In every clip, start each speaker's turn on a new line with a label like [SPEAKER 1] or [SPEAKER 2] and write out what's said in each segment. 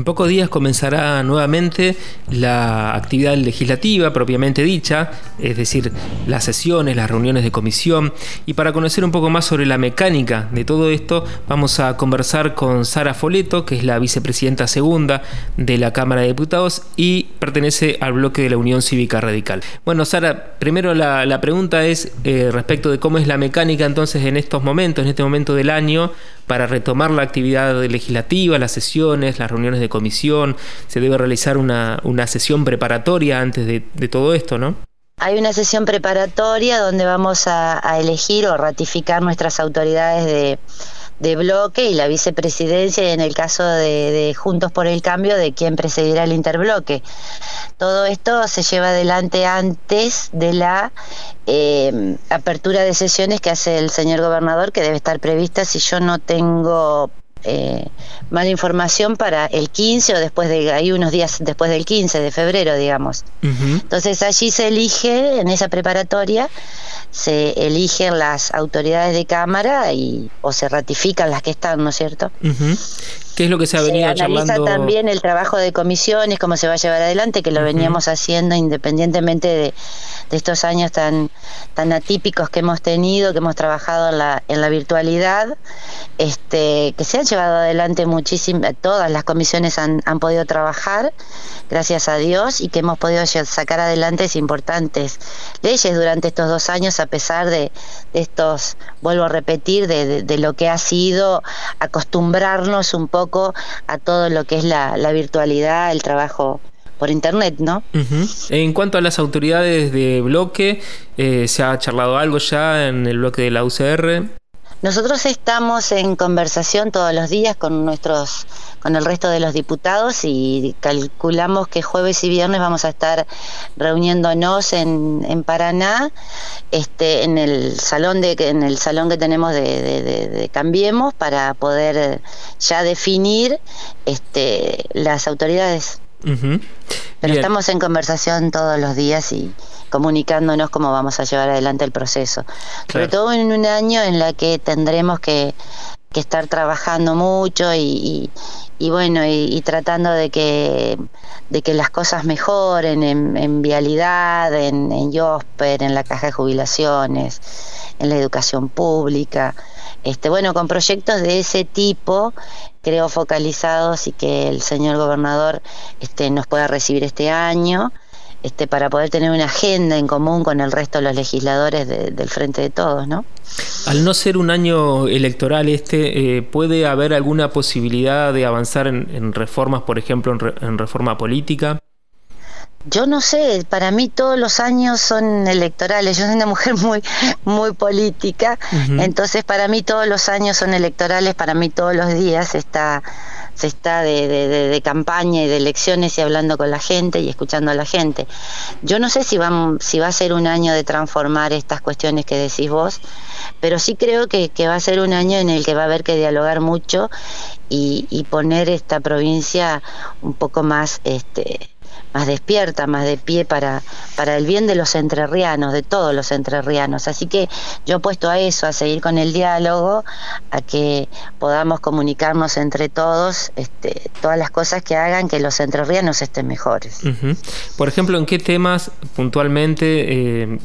[SPEAKER 1] En pocos días comenzará nuevamente la actividad legislativa propiamente dicha, es decir, las sesiones, las reuniones de comisión. Y para conocer un poco más sobre la mecánica de todo esto, vamos a conversar con Sara Foleto, que es la vicepresidenta segunda de la Cámara de Diputados y pertenece al bloque de la Unión Cívica Radical. Bueno, Sara, primero la, pregunta es eh, respecto de cómo es la mecánica entonces en estos momentos, en este momento del año, para retomar la actividad legislativa, las sesiones, las reuniones de comisión, se debe realizar una, sesión preparatoria antes de, todo esto, ¿no?
[SPEAKER 2] Hay una sesión preparatoria donde vamos a elegir o ratificar nuestras autoridades de de bloque y la vicepresidencia y en el caso de, Juntos por el Cambio de quién presidirá el interbloque. Todo esto se lleva adelante antes de la eh, apertura de sesiones que hace el señor gobernador, que debe estar prevista si yo no tengo eh, mala información para el 15 o después de ahí unos días después del 15 de febrero, digamos. Entonces allí se elige en esa preparatoria se eligen las autoridades de cámara y o se ratifican las que están, ¿no es cierto?
[SPEAKER 1] ¿Qué es lo que se ha venido
[SPEAKER 2] se analiza también el trabajo de comisiones, cómo se va a llevar adelante, que lo veníamos haciendo independientemente de, estos años tan, tan atípicos que hemos tenido, que hemos trabajado en la, en la virtualidad, este, que se han llevado adelante muchísimas, todas las comisiones han, han podido trabajar, gracias a Dios, y que hemos podido sacar adelante importantes leyes durante estos dos años, a pesar de, estos, vuelvo a repetir, de, de lo que ha sido acostumbrarnos un poco a todo lo que es la, virtualidad, el trabajo por internet, ¿no?
[SPEAKER 1] En cuanto a las autoridades de bloque, eh, ¿se ha charlado algo ya en el bloque de la UCR?
[SPEAKER 2] Nosotros estamos en conversación todos los días con nuestros, con el resto de los diputados y calculamos que jueves y viernes vamos a estar reuniéndonos en, en Paraná, este, en el salón de, en el salón que tenemos de, Cambiemos para poder ya definir este, las autoridades. Pero estamos en conversación todos los días y comunicándonos cómo vamos a llevar adelante el proceso. Sobre todo en un año en la que tendremos que, estar trabajando mucho y, bueno, y, tratando de que, de que las cosas mejoren en, vialidad, en, en YOSPER, en la caja de jubilaciones, en la educación pública. Este, bueno, con proyectos de ese tipo, creo focalizados y que el señor gobernador este, nos pueda recibir este año este, para poder tener una agenda en común con el resto de los legisladores del Frente de Todos, ¿no?
[SPEAKER 1] Al no ser un año electoral este, eh, ¿puede haber alguna posibilidad de avanzar en, reformas, por ejemplo, en, reforma política?
[SPEAKER 2] Yo no sé, para mí todos los años son electorales. Yo soy una mujer muy, muy política, entonces para mí todos los años son electorales, para mí todos los días está se está de, de, campaña y de elecciones y hablando con la gente y escuchando a la gente. Yo no sé si va, si va a ser un año de transformar estas cuestiones que decís vos, pero sí creo que, que va a ser un año en el que va a haber que dialogar mucho y, y poner esta provincia un poco más este, más despierta, más de pie para, para el bien de los entrerrianos, de todos los entrerrianos. Así que yo apuesto a eso, a seguir con el diálogo, a que podamos comunicarnos entre todos este, todas las cosas que hagan que los entrerrianos estén mejores.
[SPEAKER 1] Por ejemplo, ¿en qué temas puntualmente... Eh,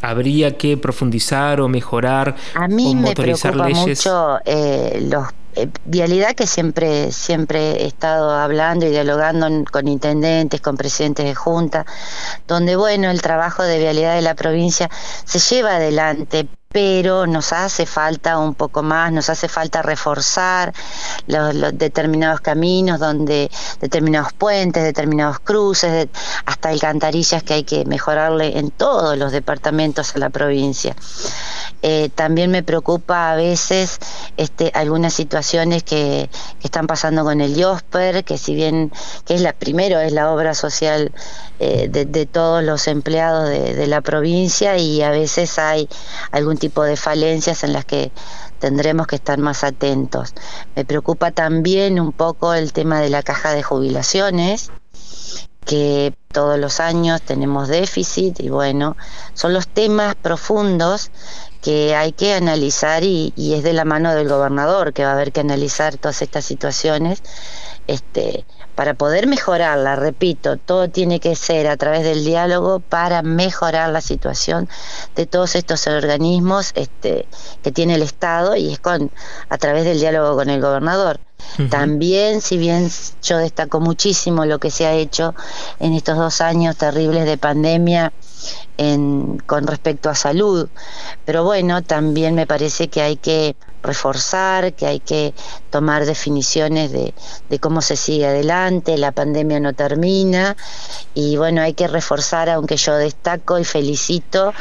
[SPEAKER 1] habría que profundizar o mejorar
[SPEAKER 2] a mí me preocupa mucho eh, los eh, vialidad que siempre siempre he estado hablando y dialogando con intendentes, con presidentes de junta, donde bueno, el trabajo de vialidad de la provincia se lleva adelante, pero nos hace falta un poco más, nos hace falta reforzar los, determinados caminos, donde determinados puentes, determinados cruces, hasta alcantarillas que hay que mejorarle en todos los departamentos a la provincia. Eh, también me preocupa a veces este, algunas situaciones que, están pasando con el IOSPER, que si bien que es la primero es la obra social eh, de, todos los empleados de la provincia y a veces hay algún tipo de falencias en las que tendremos que estar más atentos. Me preocupa también un poco el tema de la caja de jubilaciones que todos los años tenemos déficit y bueno, son los temas profundos que hay que analizar y, y, es de la mano del gobernador que va a haber que analizar todas estas situaciones este, para poder mejorarla, repito, todo tiene que ser a través del diálogo para mejorar la situación de todos estos organismos este, que tiene el Estado y es con a través del diálogo con el gobernador. También, si bien yo destaco muchísimo lo que se ha hecho en estos dos años terribles de pandemia en, con respecto a salud, pero bueno, también me parece que hay que reforzar, que hay que tomar definiciones de, cómo se sigue adelante, la pandemia no termina y bueno, hay que reforzar, aunque yo destaco y felicito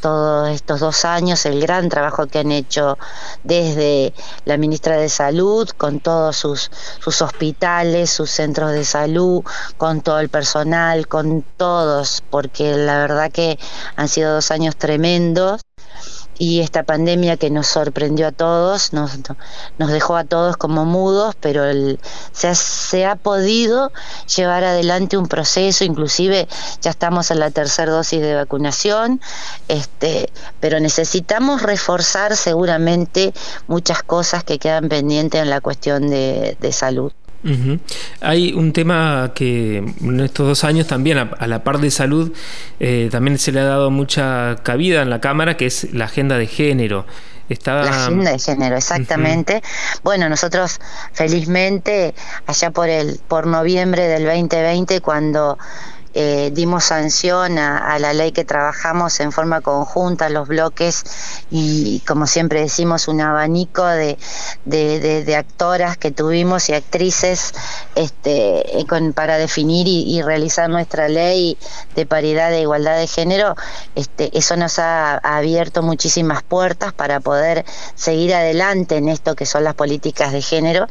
[SPEAKER 2] todos estos dos años el gran trabajo que han hecho desde la ministra de Salud, con todos sus, sus hospitales, sus centros de salud, con todo el personal, con todos, porque la verdad que han sido dos años tremendos y esta pandemia que nos sorprendió a todos, nos, nos dejó a todos como mudos, pero el, se, ha, se, ha, podido llevar adelante un proceso, inclusive ya estamos en la tercera dosis de vacunación, este, pero necesitamos reforzar seguramente muchas cosas que quedan pendientes en la cuestión de, de salud.
[SPEAKER 1] Hay un tema que en estos dos años también, a, la par de salud, eh, también se le ha dado mucha cabida en la Cámara, que es la agenda de género.
[SPEAKER 2] Estaba... La agenda de género, exactamente. Bueno, nosotros felizmente, allá por el por noviembre del 2020, cuando eh, dimos sanción a, la ley que trabajamos en forma conjunta, los bloques, y como siempre decimos, un abanico de, de, actoras que tuvimos y actrices este, eh, para definir y, realizar nuestra ley de paridad de igualdad de género, este, eso nos ha, abierto muchísimas puertas para poder seguir adelante en esto que son las políticas de género.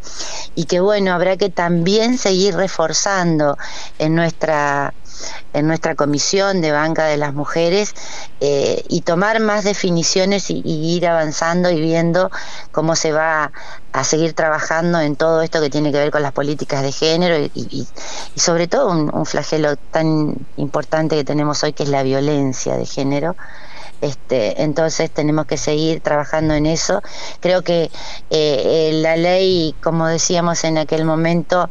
[SPEAKER 2] Y que bueno, habrá que también seguir reforzando en nuestra en nuestra comisión de banca de las mujeres eh, y tomar más definiciones y, ir avanzando y viendo cómo se va a seguir trabajando en todo esto que tiene que ver con las políticas de género y, sobre todo un, flagelo tan importante que tenemos hoy que es la violencia de género. Este, entonces tenemos que seguir trabajando en eso. Creo que eh, la ley, como decíamos en aquel momento,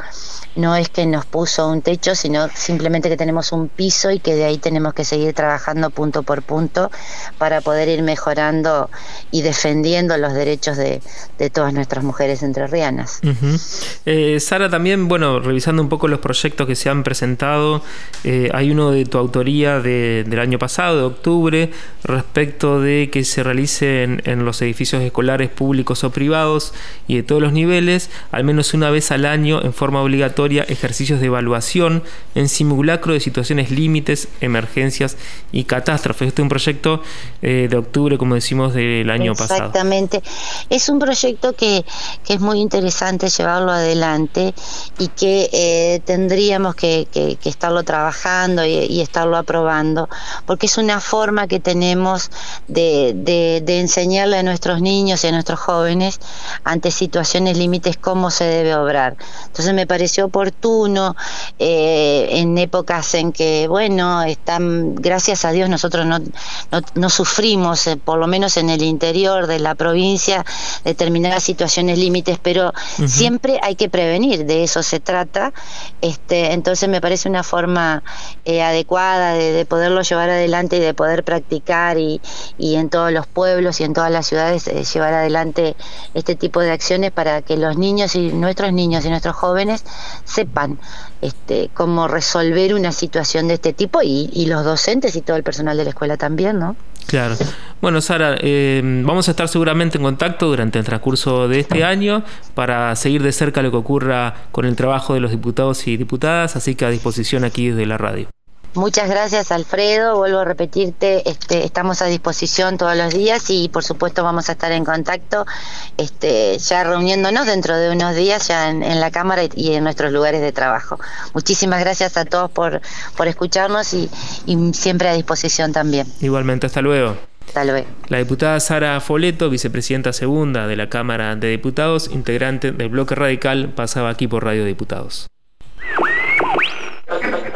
[SPEAKER 2] no es que nos puso un techo, sino simplemente que tenemos un piso y que de ahí tenemos que seguir trabajando punto por punto para poder ir mejorando y defendiendo los derechos de, todas nuestras mujeres entrerrianas.
[SPEAKER 1] Eh, Sara, también, bueno, revisando un poco los proyectos que se han presentado, eh, hay uno de tu autoría del año pasado, de octubre, respecto de que se realicen en los edificios escolares públicos o privados y de todos los niveles, al menos una vez al año en forma obligatoria ejercicios de evaluación en simulacro de situaciones límites, emergencias y catástrofes. Este es un proyecto eh, de octubre, como decimos, del año
[SPEAKER 2] pasado. Exactamente. Es un proyecto que, es muy interesante llevarlo adelante y que eh, tendríamos que, estarlo trabajando y, estarlo aprobando, porque es una forma que tenemos de, de enseñarle a nuestros niños y a nuestros jóvenes ante situaciones límites cómo se debe obrar. Entonces me pareció oportuno, eh, en épocas en que, bueno, están, gracias a Dios nosotros no, no, sufrimos, eh, por lo menos en el interior de la provincia, determinadas situaciones límites, pero siempre hay que prevenir, de eso se trata. Este, entonces me parece una forma eh, adecuada de, poderlo llevar adelante y de poder practicar y, en todos los pueblos y en todas las ciudades llevar adelante este tipo de acciones para que los niños y nuestros niños y nuestros jóvenes sepan este, cómo resolver una situación de este tipo y, los docentes y todo el personal de la escuela también, ¿no?
[SPEAKER 1] Claro. Bueno, Sara, eh, vamos a estar seguramente en contacto durante el transcurso de este año para seguir de cerca lo que ocurra con el trabajo de los diputados y diputadas, así que a disposición aquí desde la radio.
[SPEAKER 2] Muchas gracias Alfredo, vuelvo a repetirte, este, estamos a disposición todos los días y por supuesto vamos a estar en contacto, este, ya reuniéndonos dentro de unos días ya en, la Cámara y, en nuestros lugares de trabajo. Muchísimas gracias a todos por, por escucharnos y, y siempre a disposición también.
[SPEAKER 1] Igualmente, hasta luego.
[SPEAKER 2] Hasta luego.
[SPEAKER 1] La diputada Sara Foleto, vicepresidenta segunda de la Cámara de Diputados, integrante del bloque radical, pasaba aquí por Radio Diputados.